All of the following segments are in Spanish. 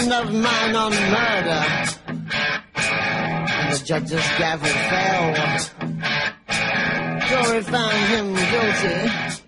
friend of mine on murder. And the judge's gavel fell. Jury found him guilty.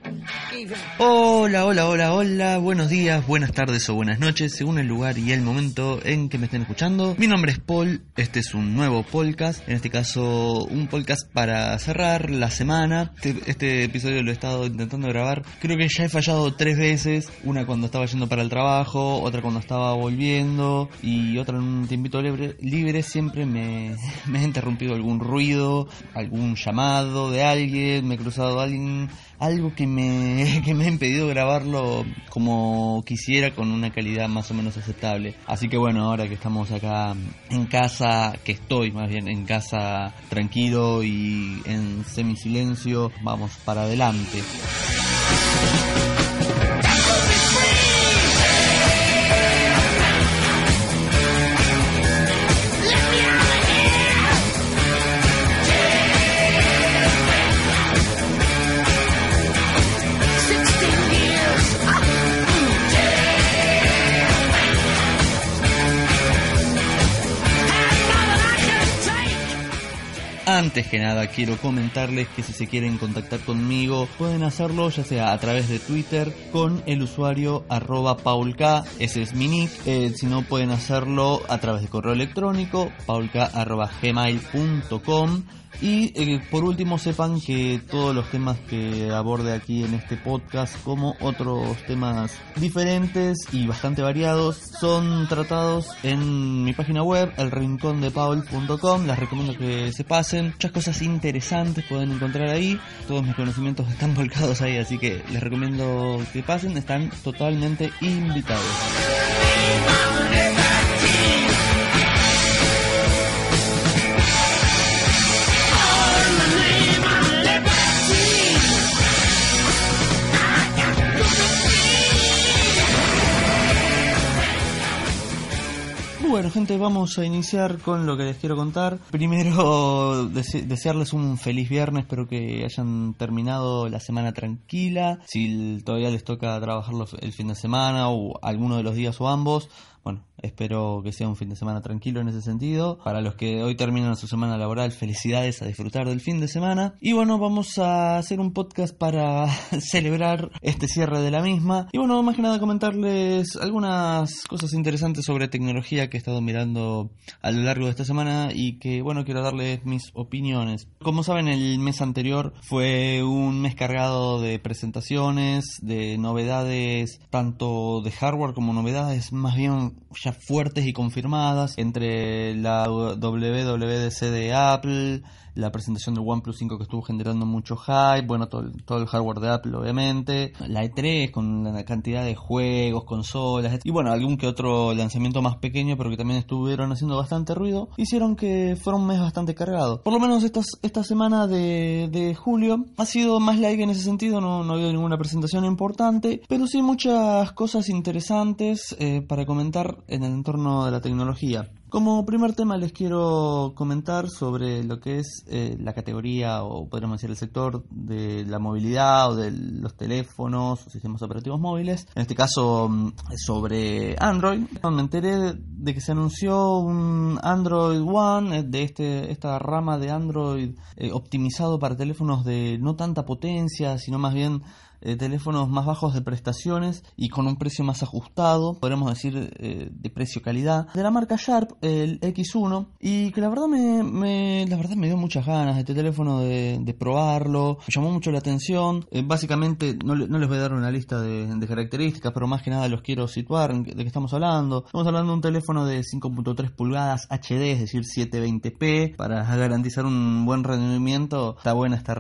Hola, hola, hola, hola, buenos días, buenas tardes o buenas noches, según el lugar y el momento en que me estén escuchando. Mi nombre es Paul, este es un nuevo podcast, en este caso un podcast para cerrar la semana. Este, este, episodio lo he estado intentando grabar, creo que ya he fallado tres veces, una cuando estaba yendo para el trabajo, otra cuando estaba volviendo y otra en un tiempito libre, libre siempre me, me interrumpido algún ruido, algún llamado de alguien, me he cruzado a alguien algo que me, que me ha impedido grabarlo como quisiera con una calidad más o menos aceptable. Así que bueno, ahora que estamos acá en casa, que estoy más bien en casa tranquilo y en semisilencio, vamos para adelante. Antes que nada quiero comentarles que si se quieren contactar conmigo pueden hacerlo ya sea a través de Twitter con el usuario arroba paulk, ese es mi nick, eh, si no pueden hacerlo a través de correo electrónico paulk arroba gmail.com y eh, por último sepan que todos los temas que aborde aquí en este podcast, como otros temas diferentes y bastante variados, son tratados en mi página web, elrincondepaul.com. Les recomiendo que se pasen. Muchas cosas interesantes pueden encontrar ahí. Todos mis conocimientos están volcados ahí, así que les recomiendo que pasen. Están totalmente invitados. Bueno gente, vamos a iniciar con lo que les quiero contar. Primero desearles un feliz viernes, espero que hayan terminado la semana tranquila. Si todavía les toca trabajar el fin de semana o alguno de los días o ambos, bueno, espero que sea un fin de semana tranquilo en ese sentido. Para los que hoy terminan su semana laboral, felicidades a disfrutar del fin de semana. Y bueno, vamos a hacer un podcast para celebrar este cierre de la misma. Y bueno, más que nada comentarles algunas cosas interesantes sobre tecnología que he estado mirando a lo largo de esta semana y que bueno, quiero darles mis opiniones. Como saben, el mes anterior fue un mes cargado de presentaciones, de novedades, tanto de hardware como novedades más bien ya fuertes y confirmadas entre la WWDC de Apple, la presentación del OnePlus 5 que estuvo generando mucho hype, bueno, todo, todo el hardware de Apple obviamente, la E3 con la cantidad de juegos, consolas, y bueno, algún que otro lanzamiento más pequeño, pero que también estuvieron haciendo bastante ruido, hicieron que fuera un mes bastante cargado. Por lo menos esta, esta semana de, de julio ha sido más like en ese sentido, no, no ha habido ninguna presentación importante, pero sí muchas cosas interesantes eh, para comentar en el entorno de la tecnología. Como primer tema les quiero comentar sobre lo que es eh, la categoría o podríamos decir el sector de la movilidad o de los teléfonos o sistemas operativos móviles. En este caso mm, sobre Android. Me enteré de que se anunció un Android One eh, de este, esta rama de Android eh, optimizado para teléfonos de no tanta potencia, sino más bien eh, teléfonos más bajos de prestaciones y con un precio más ajustado, podríamos decir eh, de precio-calidad, de la marca Sharp, el X1, y que la verdad me, la verdad me dio muchas ganas este teléfono de, probarlo, me llamó mucho la atención, eh, básicamente no, no, les voy a dar una lista de, características, pero más que nada los quiero situar de qué estamos hablando. Estamos hablando de un teléfono de 5.3 pulgadas HD, es decir 720p, para garantizar un buen rendimiento, está buena esta,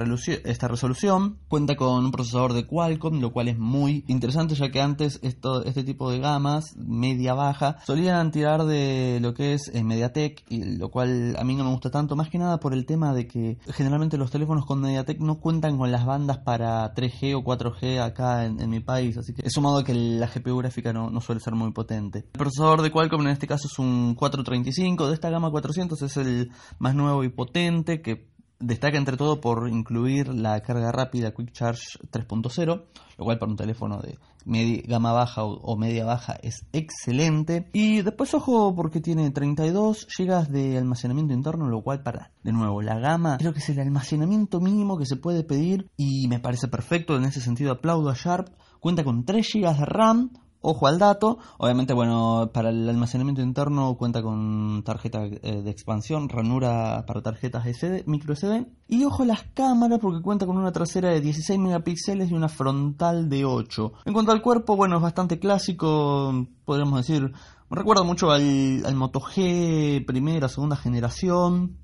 esta resolución, cuenta con un procesador de Qualcomm, lo cual es muy interesante ya que antes esto, este tipo de gamas media-baja solían tirar de lo que es eh, MediaTek, y lo cual a mí no me gusta tanto, más que nada por el tema de que generalmente los teléfonos con MediaTek no cuentan con las bandas para 3G o 4G acá en, mi país, así que es sumado que la GPU gráfica no, no suele ser muy potente. El procesador de Qualcomm en este caso es un 435, de esta gama 400 es el más nuevo y potente que Destaca entre todo por incluir la carga rápida Quick Charge 3.0, lo cual para un teléfono de media, gama baja o, media baja es excelente. Y después ojo porque tiene 32 GB de almacenamiento interno, lo cual para, de nuevo, la gama creo que es el almacenamiento mínimo que se puede pedir y me parece perfecto. En ese sentido aplaudo a Sharp. Cuenta con 3 GB de RAM, Ojo al dato, obviamente bueno, para el almacenamiento interno cuenta con tarjeta eh, de expansión, ranura para tarjetas SD, micro SD. Y ojo a las cámaras porque cuenta con una trasera de 16 megapíxeles y una frontal de 8. En cuanto al cuerpo, bueno, es bastante clásico, podríamos decir, me recuerda mucho al, al Moto G primera, segunda generación.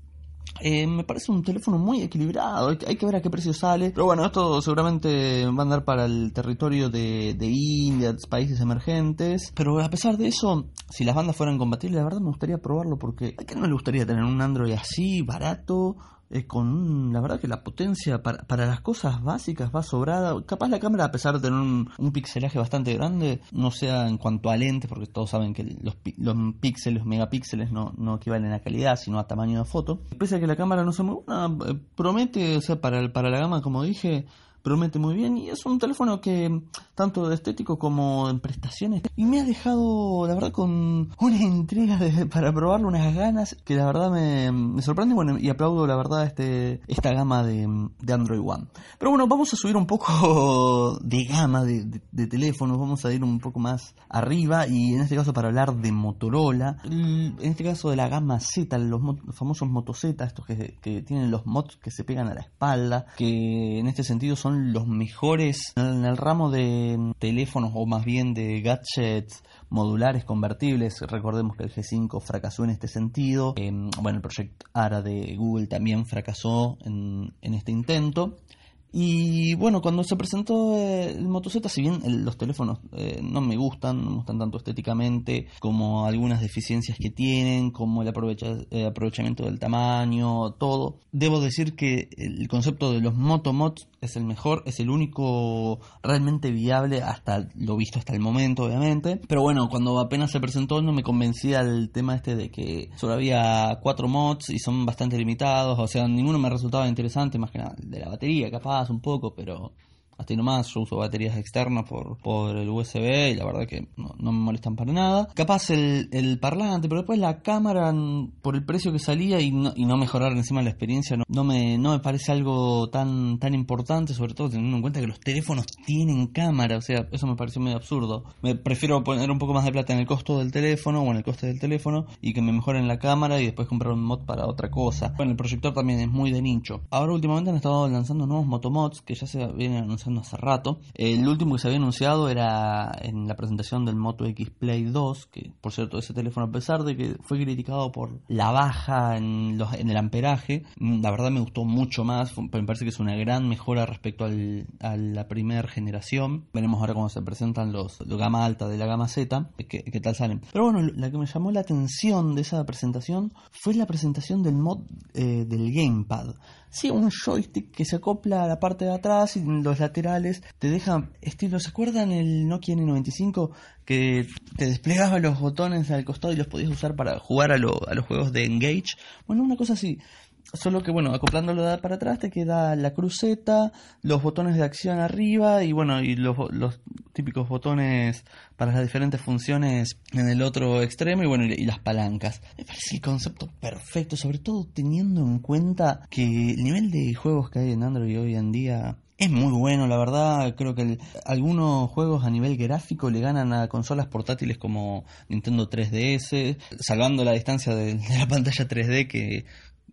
Eh, me parece un teléfono muy equilibrado, hay que ver a qué precio sale. Pero bueno, esto seguramente va a andar para el territorio de, de India, países emergentes. Pero a pesar de eso, si las bandas fueran compatibles, la verdad me gustaría probarlo porque a quién no le gustaría tener un Android así, barato, eh, con la verdad que la potencia para, para, las cosas básicas va sobrada. Capaz la cámara, a pesar de tener un, un, pixelaje bastante grande, no sea en cuanto a lentes, porque todos saben que los, los píxeles, los megapíxeles no, no equivalen a calidad, sino a tamaño de foto. Pese a que la cámara no se muy buena, eh, promete, o sea, para, para la gama, como dije, promete muy bien. Y es un teléfono que tanto de estético como en prestaciones. Y me ha dejado la verdad con una intriga para probarlo unas ganas que la verdad me, sorprende. Bueno, y aplaudo la verdad este esta gama de, Android One. Pero bueno vamos a subir un poco de gama de, teléfonos. Vamos a ir un poco más arriba y en este caso para hablar de Motorola. En este caso de la gama Z los, famosos Moto Z estos que, que tienen los mods que se pegan a la espalda que en este sentido son los mejores en el ramo de teléfonos o más bien de gadgets modulares convertibles. Recordemos que el G5 fracasó en este sentido. Eh, bueno, el proyecto ARA de Google también fracasó en, este intento. Y bueno, cuando se presentó eh, el Moto Z, si bien los teléfonos eh, no me gustan, no me gustan tanto estéticamente, como algunas deficiencias que tienen, como el eh, aprovechamiento del tamaño, todo, debo decir que el concepto de los Moto Mods es el mejor, es el único realmente viable hasta lo visto hasta el momento, obviamente. Pero bueno, cuando apenas se presentó no me convencía el tema este de que solo había cuatro mods y son bastante limitados, o sea, ninguno me resultaba interesante, más que nada de la batería, capaz un poco, pero hasta ahí nomás, yo uso baterías externas por, por el USB y la verdad que no, me molestan para nada. Capaz el, el, parlante, pero después la cámara, por el precio que salía y no, y no mejorar encima la experiencia, no, no, me, no me parece algo tan, tan importante, sobre todo teniendo en cuenta que los teléfonos tienen cámara, o sea, eso me pareció medio absurdo. Me prefiero poner un poco más de plata en el costo del teléfono o en el coste del teléfono y que me mejoren la cámara y después comprar un mod para otra cosa. Bueno, el proyector también es muy de nicho. Ahora últimamente han estado lanzando nuevos motomods que ya se vienen anunciando hace rato. El último que se había anunciado era en la presentación del Moto X Play 2, que por cierto ese teléfono a pesar de que fue criticado por la baja en, los, en el amperaje, mm, la verdad me gustó mucho más, me parece que es una gran mejora respecto al, a la primera generación. Veremos ahora cómo se presentan los, los gama alta de la gama Z, qué, qué tal salen. Pero bueno, la que me llamó la atención de esa presentación fue la presentación del mod eh, del gamepad. Sí, un joystick que se acopla a la parte de atrás y los laterales te deja estilo. ¿Se acuerdan el Nokia N95 que te desplegaba los botones al costado y los podías usar para jugar a, los juegos de Engage? Bueno, una cosa así. Solo que bueno, acoplándolo para atrás te queda la cruceta, los botones de acción arriba y bueno, y los, típicos botones para las diferentes funciones en el otro extremo y bueno, y, las palancas. Me parece el concepto perfecto, sobre todo teniendo en cuenta que el nivel de juegos que hay en Android hoy en día es muy bueno, la verdad. Creo que algunos juegos a nivel gráfico le ganan a consolas portátiles como Nintendo 3DS, salvando la distancia de, de la pantalla 3D que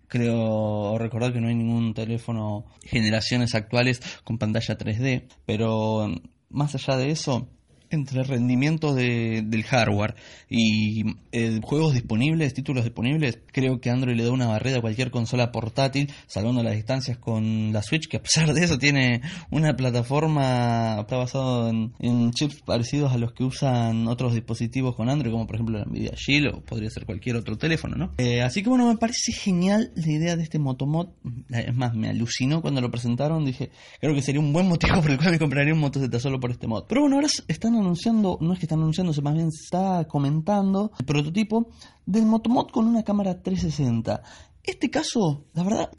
Creo recordar que no hay ningún teléfono generaciones actuales con pantalla 3D, pero más allá de eso, entre el rendimiento de, del hardware y eh, juegos disponibles, títulos disponibles, creo que Android le da una barrera a cualquier consola portátil, salvando las distancias con la Switch, que a pesar de eso tiene una plataforma, está basado en, chips parecidos a los que usan otros dispositivos con Android, como por ejemplo la Nvidia Shield o podría ser cualquier otro teléfono, ¿no? Eh, así que bueno, me parece genial la idea de este Motomod, es más, me alucinó cuando lo presentaron, dije, creo que sería un buen motivo por el cual me compraría un Moto Z solo por este mod. Pero bueno, ahora están anunciando, no es que están anunciando, más bien está comentando el prototipo del Motomod con una cámara 360. Este caso, la verdad,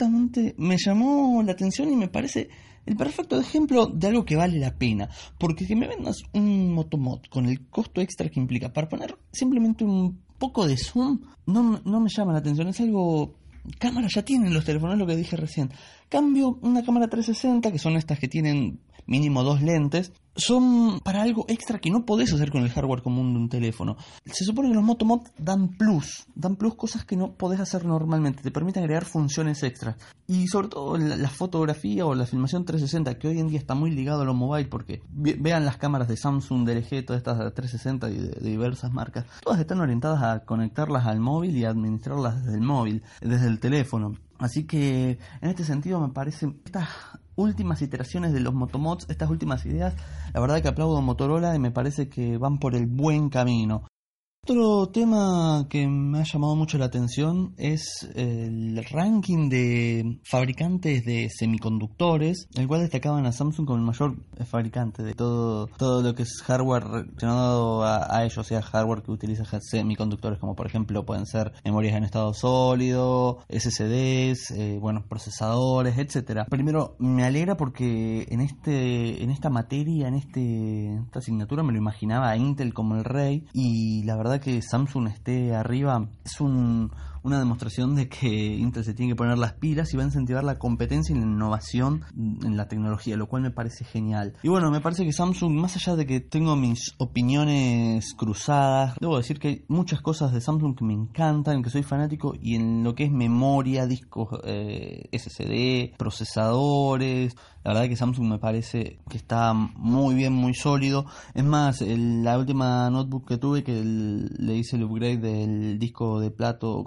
me llamó la atención y me parece el perfecto ejemplo de algo que vale la pena. Porque si me vendas un motomod con el costo extra que implica para poner simplemente un poco de zoom, no, no me llama la atención. Es algo cámara ya tienen los teléfonos, lo que dije recién. Cambio una cámara 360, que son estas que tienen mínimo dos lentes, son para algo extra que no podés hacer con el hardware común de un teléfono. Se supone que los Motomod dan plus, dan plus cosas que no podés hacer normalmente, te permiten agregar funciones extras. Y sobre todo la, fotografía o la filmación 360, que hoy en día está muy ligado a lo mobile, porque vean las cámaras de Samsung, de LG, todas estas 360 y de, diversas marcas, todas están orientadas a conectarlas al móvil y administrarlas desde el móvil, desde el teléfono. Así que en este sentido me parecen estas últimas iteraciones de los motomods, estas últimas ideas, la verdad que aplaudo a Motorola y me parece que van por el buen camino. Otro tema que me ha llamado mucho la atención es el ranking de fabricantes de semiconductores, el cual destacaban a Samsung como el mayor fabricante de todo, todo lo que es hardware relacionado a, ellos, o sea, hardware que utiliza semiconductores, como por ejemplo pueden ser memorias en estado sólido, SSDs, eh, buenos procesadores, etcétera. Primero, me alegra porque en este, en esta materia, en este, esta asignatura, me lo imaginaba a Intel como el rey, y la verdad que Samsung esté arriba es un, una demostración de que Intel se tiene que poner las pilas y va a incentivar la competencia y la innovación en la tecnología, lo cual me parece genial. Y bueno, me parece que Samsung, más allá de que tengo mis opiniones cruzadas, debo decir que hay muchas cosas de Samsung que me encantan, que soy fanático, y en lo que es memoria, discos eh, SSD, procesadores, la verdad que Samsung me parece que está muy bien, muy sólido. Es más, la última notebook que tuve que le hice el upgrade del disco de plato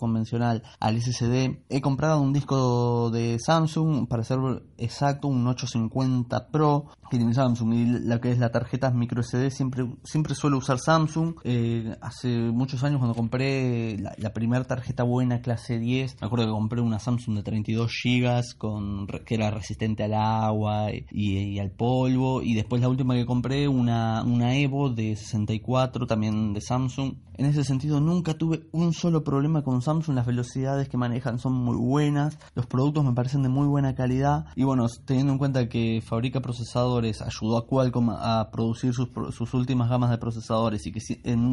al SSD, he comprado un disco de Samsung, para ser exacto, un 850 Pro que tiene Samsung y la que es la tarjeta micro SD siempre, siempre suelo usar Samsung. Eh, hace muchos años cuando compré la, primera tarjeta buena clase 10, me acuerdo que compré una Samsung de 32 GB con, que era resistente al agua y, al polvo. Y después la última que compré, una, una Evo de 64, también de Samsung. En ese sentido nunca tuve un solo problema con Samsung, las velocidades que manejan son muy buenas, los productos me parecen de muy buena calidad. Y bueno, teniendo en cuenta que fabrica procesadores, ayudó a Qualcomm a producir sus, sus últimas gamas de procesadores y que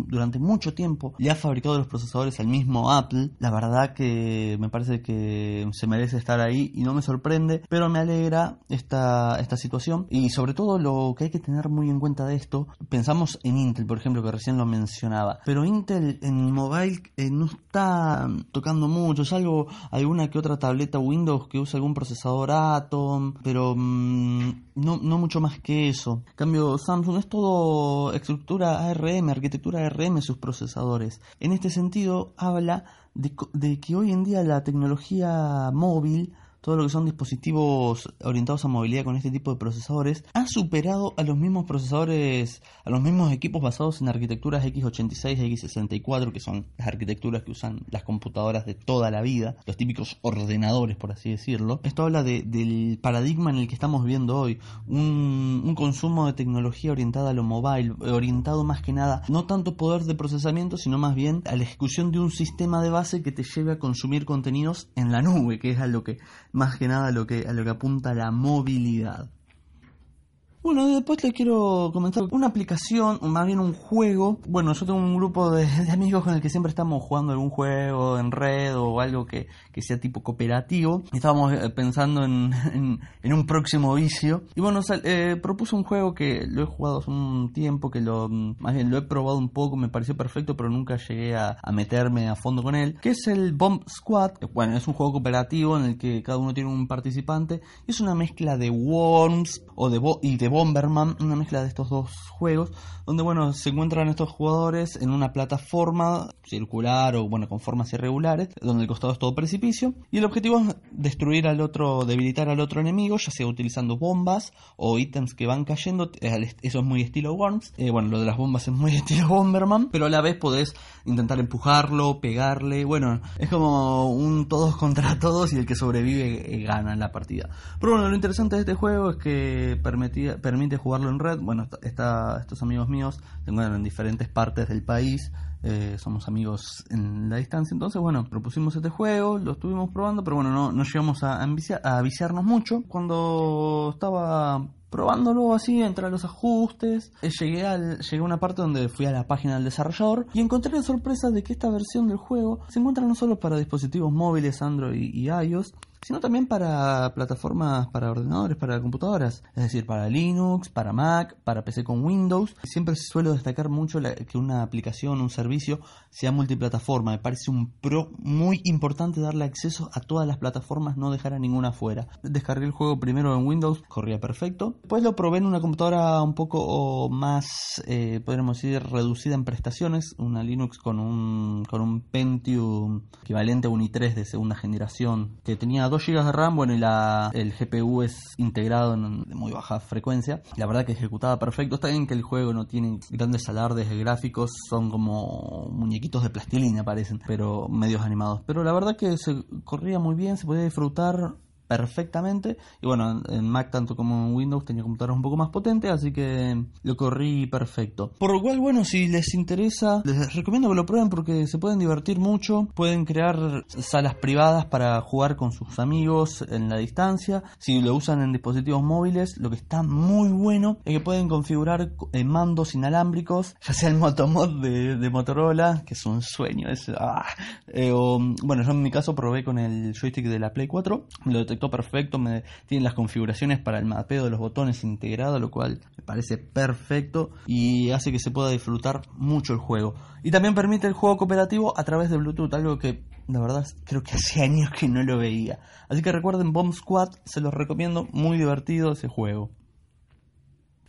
durante mucho tiempo le ha fabricado los procesadores al mismo Apple, la verdad que me parece que se merece estar ahí y no me sorprende, pero me alegra esta esta, situación. Y sobre todo lo que hay que tener muy en cuenta de esto, pensamos en Intel, por ejemplo, que recién lo mencionaba. Pero Intel en mobile eh, no está tocando mucho, salvo alguna que otra tableta Windows que usa algún procesador Atom, pero mm, no, no mucho más que eso. En cambio, Samsung es todo estructura ARM, arquitectura ARM sus procesadores. En este sentido, habla de que hoy en día la tecnología móvil todo lo que son dispositivos orientados a movilidad con este tipo de procesadores, ha superado a los mismos procesadores, a los mismos equipos basados en arquitecturas x86, x64, que son las arquitecturas que usan las computadoras de toda la vida, los típicos ordenadores, por así decirlo. Esto habla del paradigma en el que estamos viviendo hoy, un, consumo de tecnología orientada a lo mobile, orientado más que nada, no tanto poder de procesamiento, sino más bien a la ejecución de un sistema de base que te lleve a consumir contenidos en la nube, que es a que más que nada a lo que, a lo que apunta la movilidad. Bueno, después les quiero comentar una aplicación, más bien un juego. Bueno, yo tengo un grupo de, amigos con el que siempre estamos jugando algún juego en red o algo que, sea tipo cooperativo. Estábamos eh, pensando en, en, un próximo vicio. Y bueno, eh, propuse un juego que lo he jugado hace un tiempo, que lo, más bien lo he probado un poco, me pareció perfecto, pero nunca llegué a, meterme a fondo con él. Que es el Bomb Squad. Bueno, es un juego cooperativo en el que cada uno tiene un participante. Es una mezcla de Worms o de, y de Bomberman, una mezcla de estos dos juegos, donde bueno, se encuentran estos jugadores en una plataforma circular o bueno, con formas irregulares, donde el costado es todo precipicio, y el objetivo es destruir al otro, debilitar al otro enemigo, ya sea utilizando bombas o ítems que van cayendo, eso es muy estilo Worms, eh, bueno, lo de las bombas es muy estilo Bomberman, pero a la vez podés intentar empujarlo, pegarle, bueno, es como un todos contra todos y el que sobrevive eh, gana la partida. Pero bueno, lo interesante de este juego es que permite jugarlo en red. Bueno, está, estos amigos míos se encuentran en diferentes partes del país eh, somos amigos en la distancia. Entonces, bueno, propusimos este juego, lo estuvimos probando, pero bueno, no, no llegamos a, a mucho. Cuando estaba probándolo así, entre los ajustes, eh, llegué, al, llegué a una parte donde fui a la página del desarrollador y encontré la sorpresa de que esta versión del juego se encuentra no solo para dispositivos móviles, Android y iOS, sino también para plataformas para ordenadores, para computadoras, es decir, para Linux, para Mac, para PC con Windows. Siempre suelo destacar mucho que una aplicación, un servicio sea multiplataforma. Me parece un pro muy importante darle acceso a todas las plataformas, no dejar a ninguna fuera. Descargué el juego primero en Windows, corría perfecto. Después lo probé en una computadora un poco más, eh, podríamos decir, reducida en prestaciones, una Linux con un, con un Pentium equivalente a un i3 de segunda generación que tenía 2 GB de RAM, bueno, y la, el GPU es integrado en, de muy baja frecuencia. La verdad que ejecutaba perfecto. Está bien que el juego no tiene grandes alardes gráficos, son como muñequitos de plastilina parecen, pero medios animados. Pero la verdad que se corría muy bien, se podía disfrutar perfectamente. Y bueno, en Mac tanto como en Windows tenía computadoras un poco más potentes, así que lo corrí perfecto. Por lo cual, bueno, si les interesa, les recomiendo que lo prueben porque se pueden divertir mucho. Pueden crear salas privadas para jugar con sus amigos en la distancia. Si lo usan en dispositivos móviles, lo que está muy bueno es que pueden configurar eh, mandos inalámbricos, ya sea el Motomod de, de Motorola, que es un sueño. Es, ah, eh, bueno, yo en mi caso probé con el joystick de la Play 4. Lo perfecto, me, tiene las configuraciones para el mapeo de los botones integrado, lo cual me parece perfecto y hace que se pueda disfrutar mucho el juego. Y también permite el juego cooperativo a través de Bluetooth, algo que la verdad creo que hace años que no lo veía. Así que recuerden Bomb Squad, se los recomiendo, muy divertido ese juego.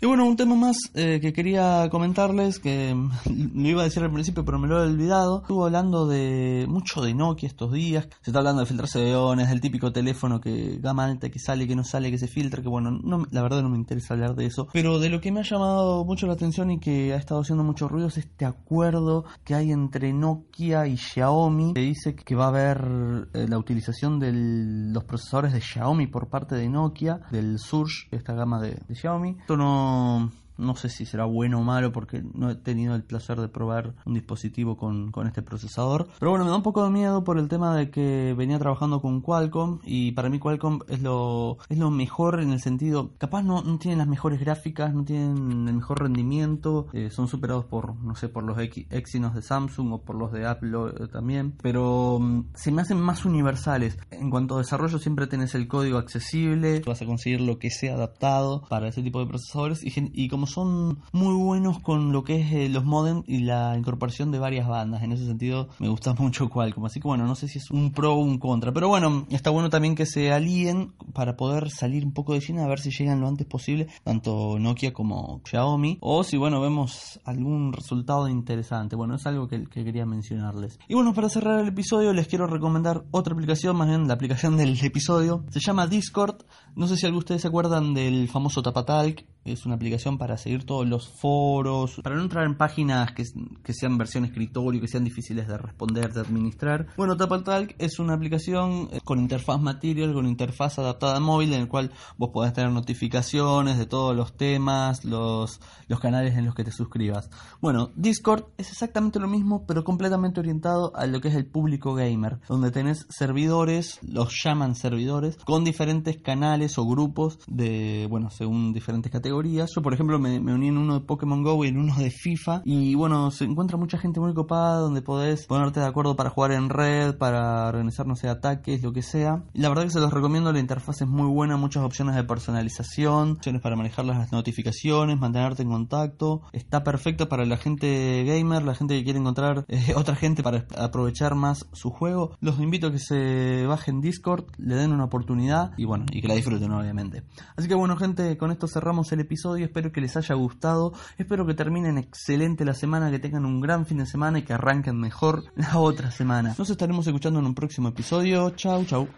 Y bueno, un tema más eh, que quería comentarles, que lo iba a decir al principio, pero me lo he olvidado. Estuve hablando de mucho de Nokia estos días. Se está hablando de filtrarse de iones, del típico teléfono que gama alta, que sale, que no sale, que se filtra, que bueno, no, la verdad no me interesa hablar de eso. Pero de lo que me ha llamado mucho la atención y que ha estado haciendo mucho ruido es este acuerdo que hay entre Nokia y Xiaomi. Que dice que va a haber eh, la utilización de los procesadores de Xiaomi por parte de Nokia, del Surge, esta gama de Xiaomi. Esto no um no, sé si será bueno o malo porque no he tenido el placer de probar un dispositivo con, este procesador. Pero bueno, me da un poco de miedo por el tema de que venía trabajando con Qualcomm y para mí Qualcomm es lo, es lo mejor en el sentido, capaz no, no tienen las mejores gráficas, no tienen el mejor rendimiento, eh, son superados por, no sé, por los Exynos de Samsung o por los de Apple eh, también, pero mm, se me hacen más universales. En cuanto a desarrollo siempre tenés el código accesible, vas a conseguir lo que sea adaptado para ese tipo de procesadores y, como son muy buenos con lo que es eh, los modem y la incorporación de varias bandas. En ese sentido me gusta mucho Qualcomm. Así que bueno, no sé si es un pro o un contra. Pero bueno, está bueno también que se alíen para poder salir un poco de China a ver si llegan lo antes posible, tanto Nokia como Xiaomi. O si bueno, vemos algún resultado interesante. Bueno, es algo que, que quería mencionarles. Y bueno, para cerrar el episodio les quiero recomendar otra aplicación, más bien la aplicación del episodio. Se llama Discord. No sé si algunos de ustedes se acuerdan del famoso Tapatalk es una aplicación para seguir todos los foros, para no entrar en páginas que, sean versión escritorio, que sean difíciles de responder, de administrar. Bueno, TapalTalk es una aplicación eh, con interfaz Material, con interfaz adaptada a móvil, en el cual vos podés tener notificaciones de todos los temas, los, los canales en los que te suscribas. Bueno, Discord es exactamente lo mismo, pero completamente orientado a lo que es el público gamer, donde tenés servidores, los llaman servidores, con diferentes canales o grupos de, bueno, según diferentes categorías yo, por ejemplo, me, uní en uno de Pokémon Go y en uno de FIFA. Y bueno, se encuentra mucha gente muy copada donde podés ponerte de acuerdo para jugar en red, para organizar, no sé, ataques, lo que sea. La verdad que se los recomiendo, la interfaz es muy buena, muchas opciones de personalización, opciones para manejar las notificaciones, mantenerte en contacto. Está perfecto para la gente gamer, la gente que quiere encontrar eh, otra gente para aprovechar más su juego. Los invito a que se bajen Discord, le den una oportunidad y bueno, y que la disfruten obviamente. Así que bueno gente, con esto cerramos el episodio, espero que les haya gustado, espero que terminen excelente la semana, que tengan un gran fin de semana y que arranquen mejor la otra semana. Nos estaremos escuchando en un próximo episodio, chau chau.